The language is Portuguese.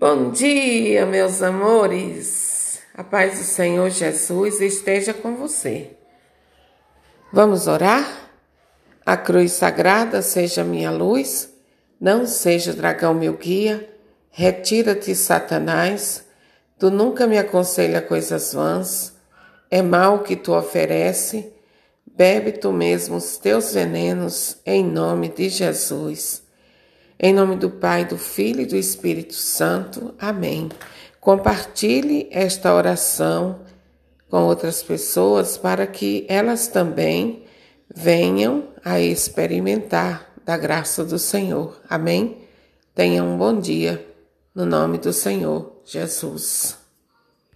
Bom dia, meus amores. A paz do Senhor Jesus esteja com você. Vamos orar? A cruz sagrada seja minha luz, não seja o dragão meu guia. Retira-te, Satanás. Tu nunca me aconselha coisas vãs. É mal que tu oferece. Bebe tu mesmo os teus venenos, em nome de Jesus. Em nome do Pai, do Filho e do Espírito Santo. Amém. Compartilhe esta oração com outras pessoas para que elas também venham a experimentar da graça do Senhor. Amém? Tenha um bom dia no nome do Senhor Jesus.